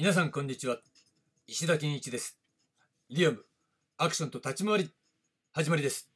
皆さんこんにちは。石田健一です。リアムアクションと立ち回り始まりです。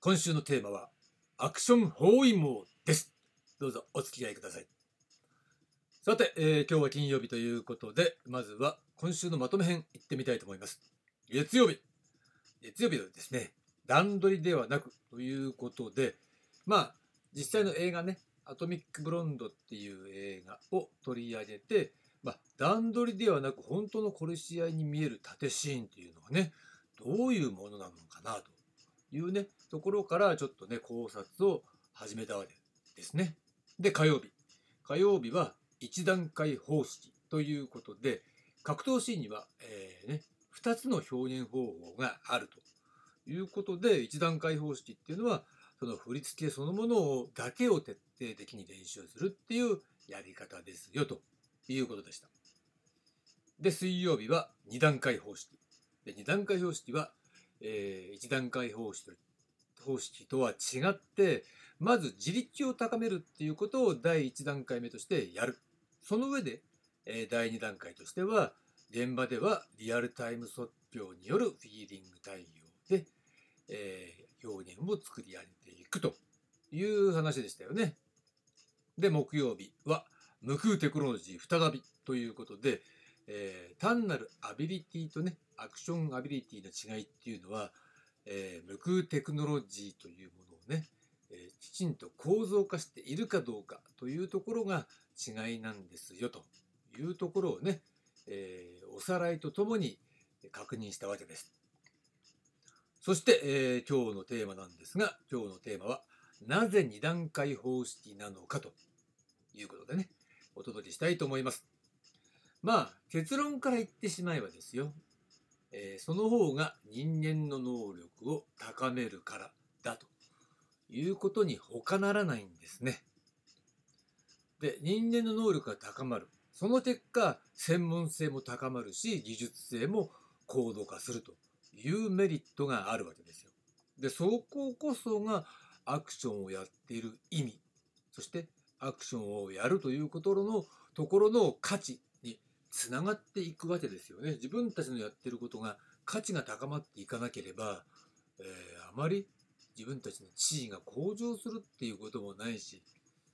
今週のテーマはアクション包囲網です。どうぞお付き合いください。さて、えー今日は金曜日ということでまずは今週のまとめ編いってみたいと思います。月曜日。月曜日はですね段取りではなくということでまあ実際の映画ねアトミック・ブロンドっていう映画を取り上げて、まあ、段取りではなく本当の殺し合いに見える縦シーンっていうのがねどういうものなのかなというねところからちょっとね考察を始めたわけですね。で火曜日火曜日は一段階方式ということで格闘シーンには、えーね、2つの表現方法があるということで一段階方式っていうのはその振り付けそのものをだけを徹底的に練習するっていうやり方ですよということでした。で水曜日は2段階方式。で2段階方式は、え1段階方式と方式とは違ってまず自力を高めるっていうことを第1段階目としてやる。その上で、え第2段階としては現場ではリアルタイム即興によるフィーリング対応で、えー表現を作り上げていくという話でしたよね。で木曜日は無空テクノロジー再びということで、えー単なるアビリティとねアクションアビリティの違いっていうのは、えー無空テクノロジーというものをね、えーきちんと構造化しているかどうかというところが違いなんですよというところをね、えーおさらいとともに確認したわけです。そして、えー今日のテーマなんですが今日のテーマはなぜ2段階方式なのかということでねお届けしたいと思います。まあ結論から言ってしまえばですよ、えーその方が人間の能力を高めるからだということに他ならないんですね。で人間の能力が高まるその結果専門性も高まるし技術性も高度化するというメリットがあるわけですよ。でそここそがアクションをやっている意味そしてアクションをやるということのところの価値につながっていくわけですよね。自分たちのやってることが価値が高まっていかなければ、えーあまり自分たちの地位が向上するっていうこともないし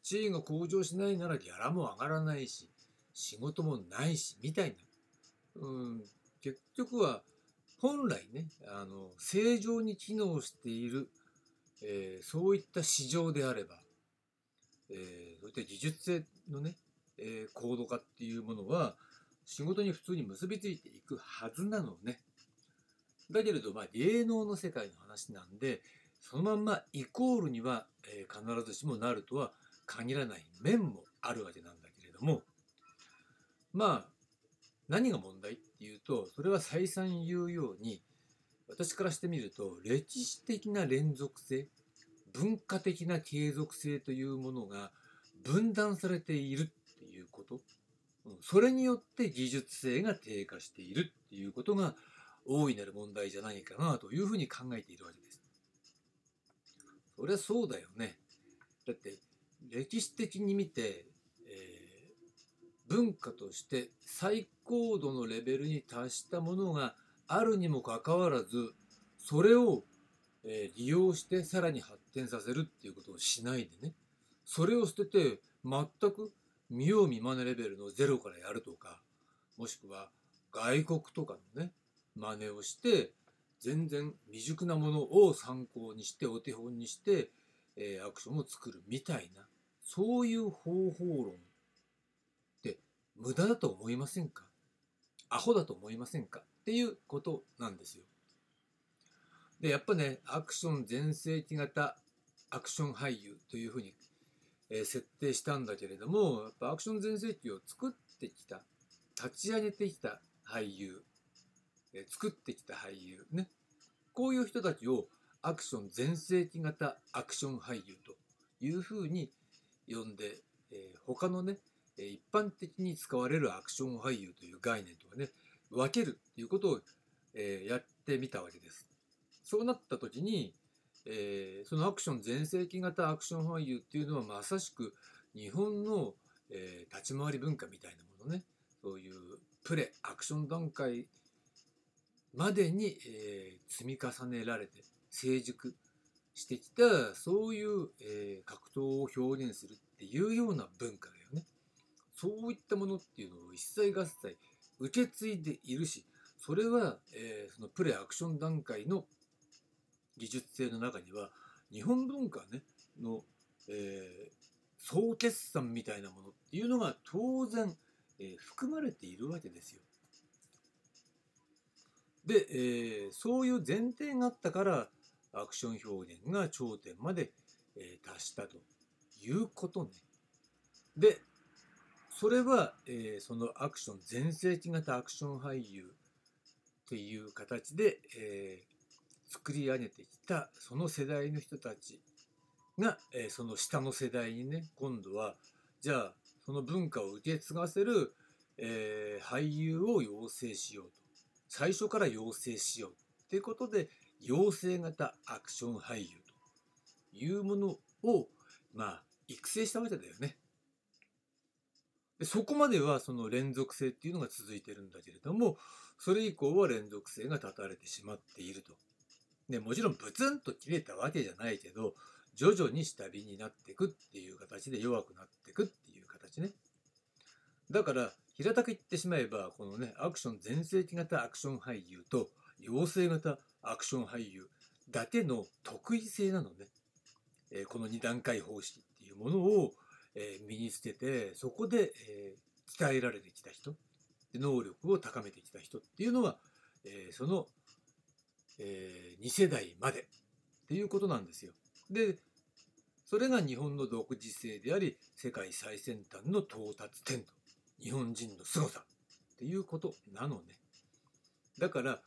地位が向上しないならギャラも上がらないし仕事もないしみたいな、うん、結局は本来ねあの正常に機能している、えーそういった市場であれば、えーそういった技術性のね、えー高度化っていうものは仕事に普通に結びついていくはずなのね。だけれどまあ芸能の世界の話なんでそのまんまイコールには、えー必ずしもなるとは限らない面もあるわけなんだけれどもまあ何が問題っていうとそれは再三言うように私からしてみると歴史的な連続性文化的な継続性というものが分断されているっていうことうんそれによって技術性が低下しているっていうことが大いなる問題じゃないかなというふうに考えているわけです。そりゃそうだよね。だって歴史的に見て、えー文化として最高度のレベルに達したものがあるにもかかわらずそれを、え利用してさらに発展させるっていうことをしないでね。それを捨てて全く見よう見まねレベルのゼロからやるとかもしくは外国とかのね真似をして全然未熟なものを参考にしてお手本にして、えアクションを作るみたいなそういう方法論って無駄だと思いませんか？アホだと思いませんか？っていうことなんですよ。でやっぱねアクション全盛期型アクション俳優というふうに、えー設定したんだけれどもやっぱアクション全盛期を作ってきた立ち上げてきた俳優、えー作ってきた俳優ねこういう人たちをアクション全盛期型アクション俳優というふうに呼んで、えー他のね一般的に使われるアクション俳優という概念とかね分けるっていうことを、えーやってみたわけです。そうなった時に、えーそのアクション全盛期型アクション俳優っていうのはまさしく日本の、えー立ち回り文化みたいなものねそういうプレアクション段階までに、えー、積み重ねられて成熟してきたそういう、え、格闘を表現するっていうような文化だよね。そういったものっていうのを一切合切受け継いでいるしそれは、えー、そのプレアクション段階の技術性の中には日本文化ねの、えー、総決算みたいなものっていうのが当然、えー、含まれているわけですよ。で、えー、そういう前提があったからアクション表現が頂点まで、えー、達したということね。でそれは、えー、そのアクション全盛期型アクション俳優っていう形で、えー、作り上げてきたその世代の人たちが、えー、その下の世代にね今度はじゃあその文化を受け継がせる、えー、俳優を養成しようと最初から養成しようっていうことで養成型アクション俳優というものをまあ育成したわけだよね。でそこまではその連続性っていうのが続いてるんだけれどもそれ以降は連続性が断たれてしまっていると。でもちろんブツンと切れたわけじゃないけど徐々に下火になっていくっていう形で弱くなっていくっていう形ね。だから平たく言ってしまえばこのねアクション全盛期型アクション俳優と養成型アクション俳優だけの得意性なのね、えー、この2段階方式っていうものを、えー、身につけてそこで、えー、鍛えられてきた人能力を高めてきた人っていうのは、えその、え2世代までっていうことなんですよ。でそれが日本の独自性であり世界最先端の到達点と日本人の凄さっていうことなのね。だから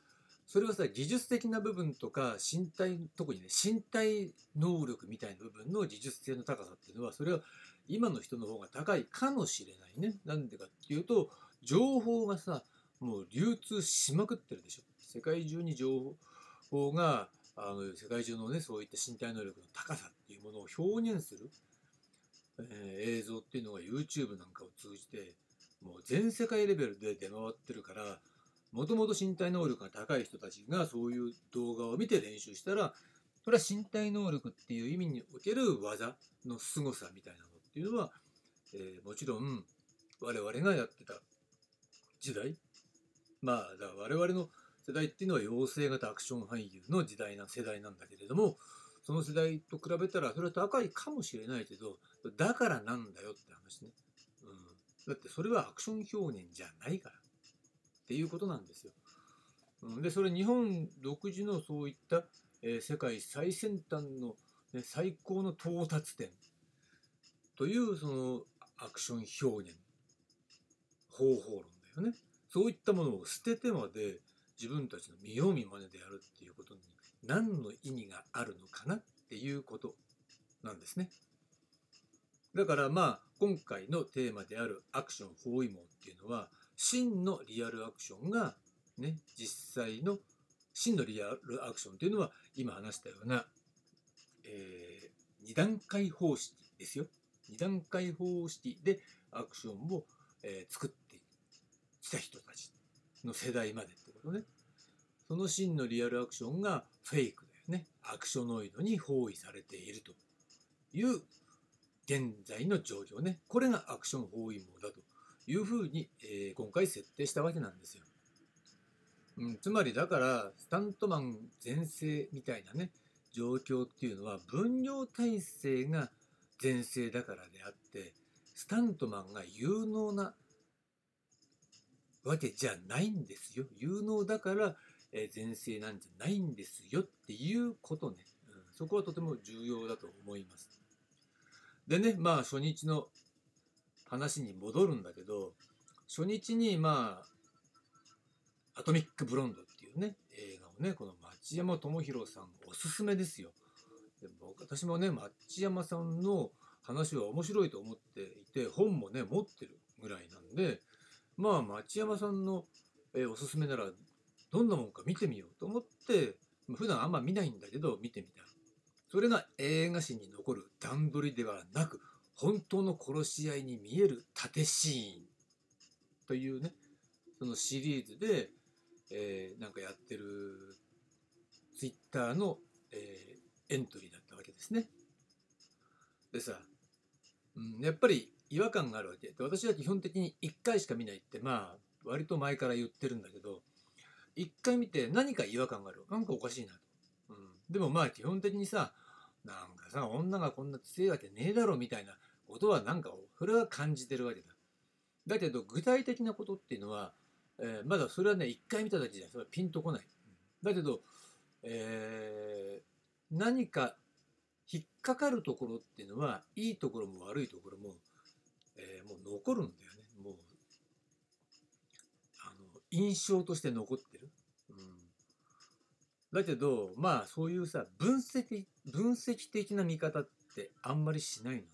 それはさ技術的な部分とか身体特にね身体能力みたいな部分の技術性の高さっていうのはそれは今の人の方が高いかもしれないね。なんでかっていうと情報がさもう流通しまくってるでしょ。世界中に情報があの世界中のねそういった身体能力の高さっていうものを表現する、えー、映像っていうのが YouTube なんかを通じてもう全世界レベルで出回ってるからもともと身体能力が高い人たちがそういう動画を見て練習したらそれは身体能力っていう意味における技の凄さみたいなのっていうのは、えー、もちろん我々がやってた時代まあだ我々の世代っていうのは養成型アクション俳優の時代な世代なんだけれどもその世代と比べたらそれは高いかもしれないけどだからなんだよって話ね、うん、だってそれはアクション表現じゃないから。っていうことなんですよ。うん。でそれ日本独自のそういった、えー、世界最先端の、ね、最高の到達点。というそのアクション表現。方法論だよね。そういったものを捨ててまで自分たちの見よう見まねでやるっていうことに何の意味があるのかなっていうことなんですね。だからまあ今回のテーマであるアクション包囲網っていうのは真のリアルアクションがね実際の真のリアルアクションというのは今話したような、えー、2段階方式ですよ。2段階方式でアクションを、えー、作ってきた人たちの世代までってことね。その真のリアルアクションがフェイクだよね。アクショノイドに包囲されているという現在の状況ね。これがアクション包囲網だというふうに、えー、今回設定したわけなんですよ。うん、つまりだからスタントマン全盛みたいなね状況っていうのは分業体制が全盛だからであってスタントマンが有能なわけじゃないんですよ。有能だから、えー、全盛なんじゃないんですよっていうことね、うん。そこはとても重要だと思います。でね、まあ初日の話に戻るんだけど初日にまあアトミック・ブロンドっていうね映画をねこの町山智博さんおすすめですよで私もね町山さんの話は面白いと思っていて本もね持ってるぐらいなんでまあ町山さんの、えおすすめならどんなもんか見てみようと思って普段あんま見ないんだけど見てみたそれが映画史に残る段取りではなく本当の殺し合いに見える縦シーンというねそのシリーズで、えーなんかやってるツイッターの、えーエントリーだったわけですね。でさ、うん、やっぱり違和感があるわけ。で私は基本的に1回しか見ないってまあ割と前から言ってるんだけど1回見て何か違和感がある。なんかおかしいなと、うん、でもまあ基本的にさなんかさ女がこんな強いわけねえだろみたいなことはなんかそれは感じてるわけだ。だけど具体的なことっていうのは、えーまだそれはね1回見ただけじゃそれはピンとこない。だけど、えー何か引っかかるところっていうのはいいところも悪いところも、えーもう残るんだよね。もうあの印象として残ってる、うん、だけどまあそういうさ分析分析的な見方ってあんまりしないのね。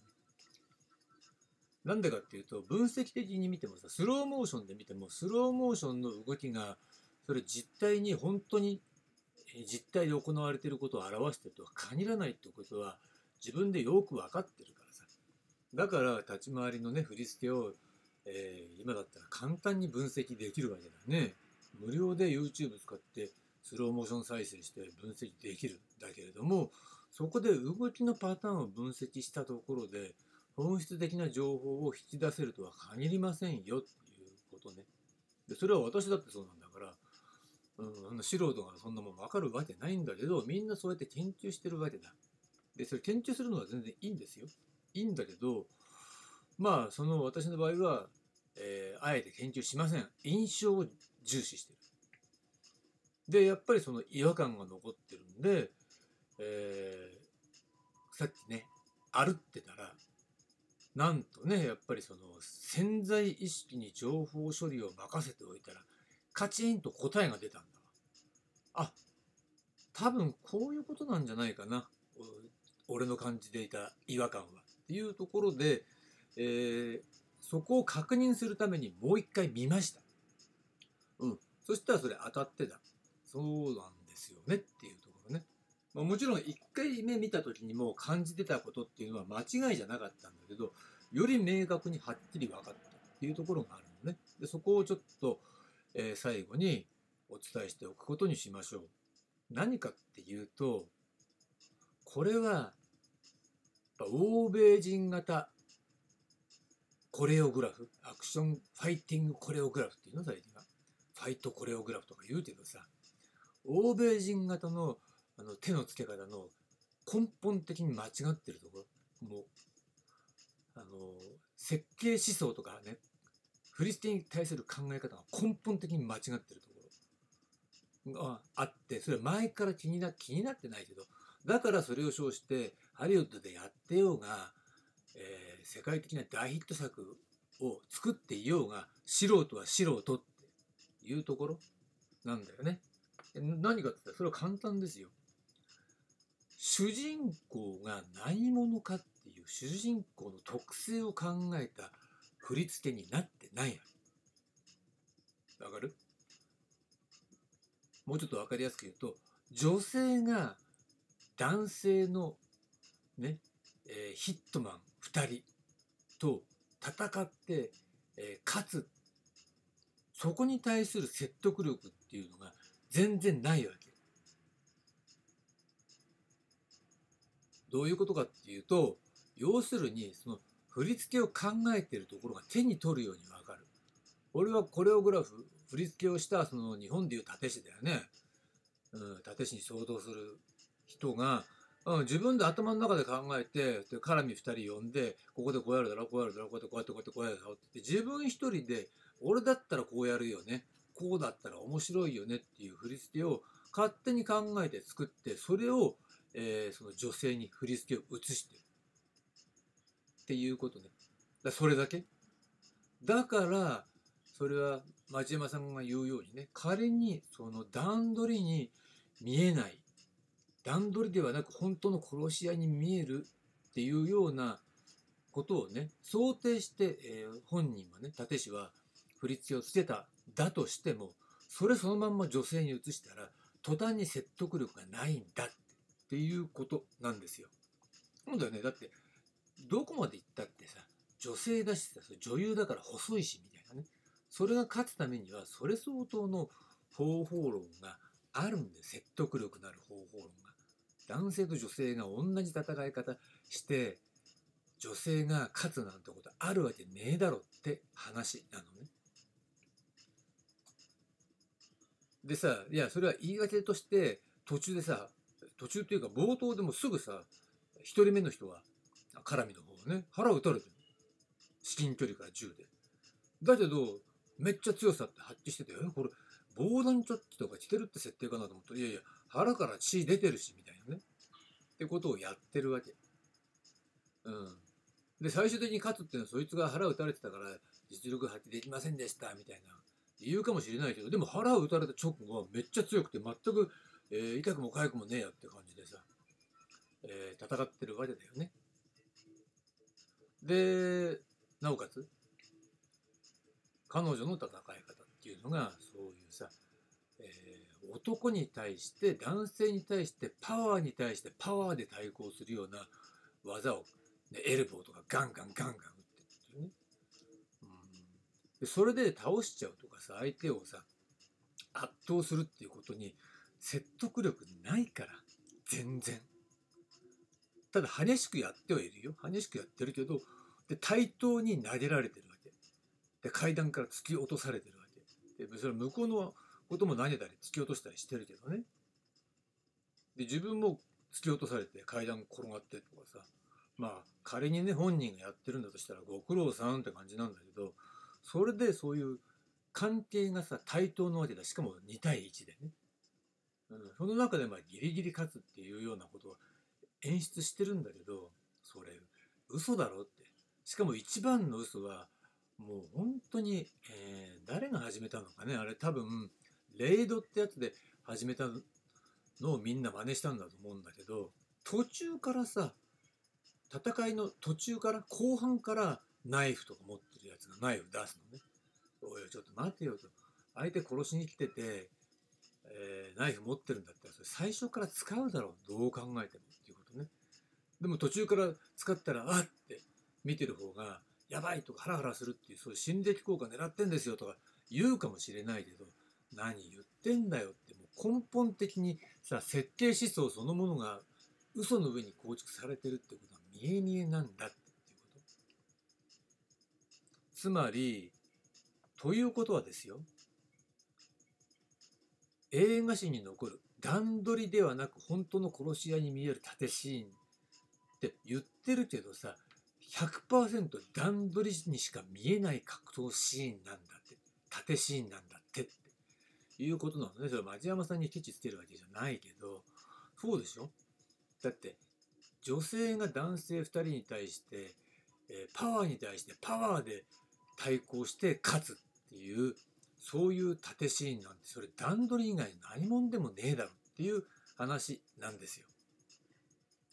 なんでかっていうと分析的に見てもさスローモーションで見てもスローモーションの動きがそれ実態に本当に実態で行われていることを表してるとは限らないってことは自分でよく分かってる。だから立ち回りのね振り付けを、えー今だったら簡単に分析できるわけだね無料で YouTube 使ってスローモーション再生して分析できるだけれどもそこで動きのパターンを分析したところで本質的な情報を引き出せるとは限りませんよっていうことねでそれは私だってそうなんだからうん、素人がそんなもん分かるわけないんだけどみんなそうやって研究してるわけだ。でそれ研究するのは全然いいんですよ。いいんだけどまあその私の場合は、えーあえて研究しません。印象を重視してる。でやっぱりその違和感が残ってるんで、えーさっきね歩ってたらなんとねやっぱりその潜在意識に情報処理を任せておいたらカチンと答えが出たんだわ。あ、多分こういうことなんじゃないかな。俺の感じていた違和感は。っていうところで、えーそこを確認するためにもう一回見ました。うん。そしたらそれ当たってた。そうなんですよねっていうところね。まあ、もちろん1回目見た時にもう感じてたことっていうのは間違いじゃなかったんだけど、より明確にはっきり分かったっていうところがあるのね。でそこをちょっと、えー最後にお伝えしておくことにしましょう。何かっていうと、これは、欧米人型コレオグラフ、アクションファイティングコレオグラフっていうの最近は。ファイトコレオグラフとか言うけどさ、欧米人型のあの手の付け方の根本的に間違ってるところ、もう、あの、設計思想とかね、振り付けに対する考え方が根本的に間違ってるところがあって、それは前から気にな気になってないけど、だからそれを称してハリウッドでやってようが、えー世界的な大ヒット作を作っていようが、素人は素人っていうところなんだよね。何かって言ったらそれは簡単ですよ。主人公が何者かっていう主人公の特性を考えた振り付けになってないわわかる？もうちょっとわかりやすく言うと女性が男性のね、えーヒットマン2人と戦って、えー勝つそこに対する説得力っていうのが全然ないわけ。どういうことかっていうと要するにその振り付けを考えてるところが手に取るようにわかる。俺はコレオグラフ振り付けをしたその日本でいう立師だよね。うん、立師に相当する人が、うん、自分で頭の中で考えてで絡み2人呼んでここでこうやるだろこうやるだろこうやってこうやってこうやってこうやるだろってって自分一人で俺だったらこうやるよねこうだったら面白いよねっていう振り付けを勝手に考えて作ってそれを、えーその女性に振り付けを移してる。っていうことね。だそれだけ。だからそれは町山さんが言うようにね仮にその段取りに見えない段取りではなく本当の殺し屋に見えるっていうようなことをね想定して、えー本人はね立石は振り付けをつけただとしてもそれそのまんま女性に移したら途端に説得力がないんだっていうことなんですよ。そうだよねだってどこまで行ったってさ女性だしさ女優だから細いしみたいなねそれが勝つためにはそれ相当の方法論があるんで説得力のある方法論が男性と女性が同じ戦い方して女性が勝つなんてことあるわけねえだろって話なのね。でさいやそれは言い訳として途中でさ途中っていうか冒頭でもすぐさ1人目の人は絡みの方ね腹を撃たれてる至近距離から銃でだけどめっちゃ強さって発揮しててえこれ防弾チョッキとか着てるって設定かなと思ったらいやいや腹から血出てるしみたいなね。ってことをやってるわけ。うん。で最終的に勝つっていうのはそいつが腹を撃たれてたから実力発揮できませんでしたみたいな。理由かもしれないけどでも腹を撃たれた直後はめっちゃ強くて全く、えー、痛くも痒くもねえやって感じでさ、えー、戦ってるわけだよね。でなおかつ彼女の戦い方っていうのが、男に対して男性に対してパワーに対してパワーで対抗するような技を、ね、エルボーとかガンガンガンガン打ってっていうね、うん、それで倒しちゃうとかさ相手をさ圧倒するっていうことに説得力ないから全然。ただ激しくやってはいるよ。激しくやってるけどで対等に投げられてるわけ。で階段から突き落とされてるわけ。でそれ向こうのことも投げたり突き落としたりしてるけどね。で自分も突き落とされて階段転がってとかさ。まあ仮にね本人がやってるんだとしたらご苦労さんって感じなんだけどそれでそういう関係がさ対等のわけだ。しかも2対1でね、うん、その中でまあギリギリ勝つっていうようなことを演出してるんだけどそれ嘘だろって。しかも一番の嘘はもう本当に、えー、誰が始めたのかね。あれ多分レイドってやつで始めたのをみんな真似したんだと思うんだけど途中からさ戦いの途中から後半からナイフとか持ってるやつがナイフ出すのね。おいちょっと待てよと。相手殺しに来てて、えー、ナイフ持ってるんだったらそれ最初から使うだろう。どう考えてもっていうことね。でも途中から使ったら、あって見てる方が、やばいとかハラハラするっていう、そういう心理的効果狙ってんですよとか言うかもしれないけど、何言ってんだよってもう根本的にさ、設計思想そのものが嘘の上に構築されてるってことは見え見えなんだっていうこと。つまりということはですよ。映画史に残る段取りではなく本当の殺し屋に見える縦シーンって言ってるけどさ100%段取りにしか見えない格闘シーンなんだって。縦シーンなんだ。いうことなのねそれ町山さんにケチつけるわけじゃないけどそうでしょ？だって女性が男性2人に対して、えー、パワーに対してパワーで対抗して勝つっていうそういう縦シーンなんてそれ段取り以外何者でもねえだろっていう話なんですよ。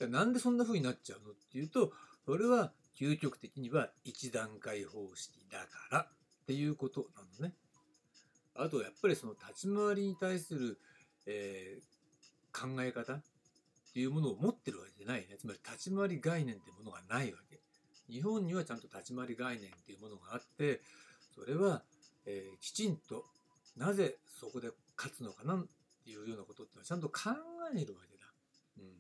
なんでそんな風になっちゃうのっていうとそれは究極的には一段階方式だからっていうことなのね。あとやっぱりその立ち回りに対する、えー、考え方っていうものを持ってるわけじゃないね。つまり立ち回り概念っていうものがないわけ。日本にはちゃんと立ち回り概念っていうものがあって、それは、えー、きちんとなぜそこで勝つのかなっていうようなことっていうのはちゃんと考えるわけだ。うん。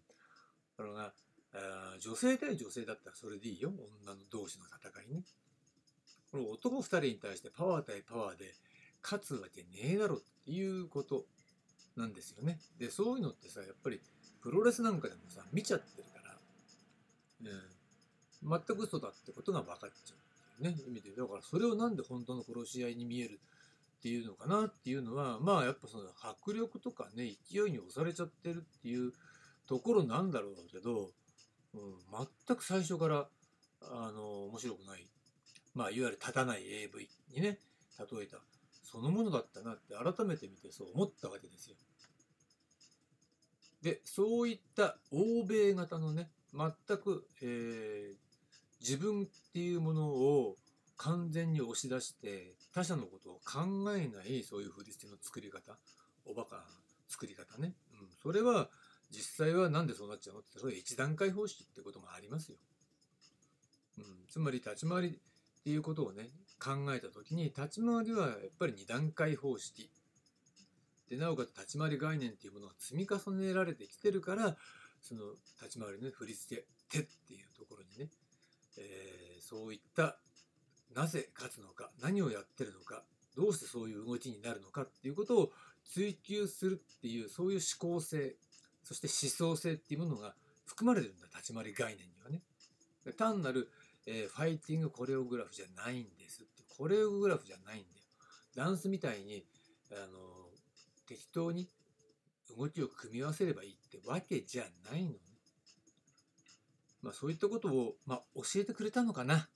だからあ女性対女性だったらそれでいいよ。女の同士の戦いね。この男2人に対してパワー対パワーで勝つわけねえだろっていうことなんですよね。で、そういうのってさ、やっぱりプロレスなんかでもさ、見ちゃってるから、うん、全く嘘だってことが分かっちゃうっていうね、意味で。だからそれをなんで本当の殺し合いに見えるっていうのかなっていうのは、まあやっぱその迫力とかね、勢いに押されちゃってるっていうところなんだろうけど、うん、全く最初から、あの、面白くない。まあ、いわゆる立たない AV にね、例えた、そのものだったなって改めて見てそう思ったわけですよ。でそういった欧米型のね全く、えー、自分っていうものを完全に押し出して他者のことを考えないそういう振り付けの作り方おバカ作り方ね、うん、それは実際は何でそうなっちゃうのってそれは一段階方式ってこともありますよ、うん、つまり立ち回りっていうことをね考えた時に立ち回りはやっぱり2段階方式でなおかつ立ち回り概念っていうものが積み重ねられてきてるからその立ち回りの、振り付け手っていうところにね、えー、そういったなぜ勝つのか何をやってるのかどうしてそういう動きになるのかっていうことを追求するっていうそういう思考性そして思想性っていうものが含まれてるんだ立ち回り概念にはね。単なる、えー、ファイティングコレオグラフじゃないんですコレオグラフじゃないんだよ。ダンスみたいにあの適当に動きを組み合わせればいいってわけじゃないのね。まあそういったことを、まあ、教えてくれたのかな。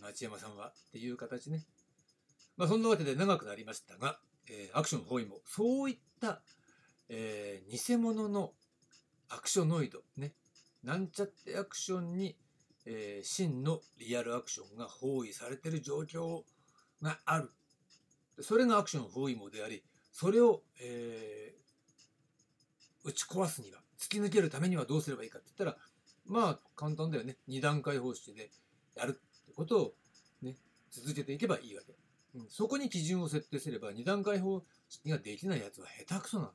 町山さんはっていう形ね。まあそんなわけで長くなりましたが、えー、アクション包囲もそういった、えー、偽物のアクショノイドね。なんちゃってアクションに、えー、真のリアルアクションが包囲されてる状況がある。それがアクション包囲網であり、それを、えー、打ち壊すには、突き抜けるためにはどうすればいいかって言ったら、まあ簡単だよね。2段階方式でやるってことをね、続けていけばいいわけ。うん、そこに基準を設定すれば、2段階方式ができないやつは下手くそなんだ。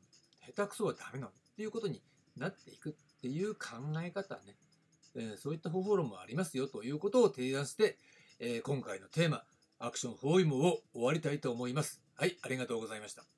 下手くそはダメなんだっていうことになっていくっていう考え方ね。え、そういった方法論もありますよということを提案して、え、今回のテーマ、アクション包囲網を終わりたいと思います。はい、ありがとうございました。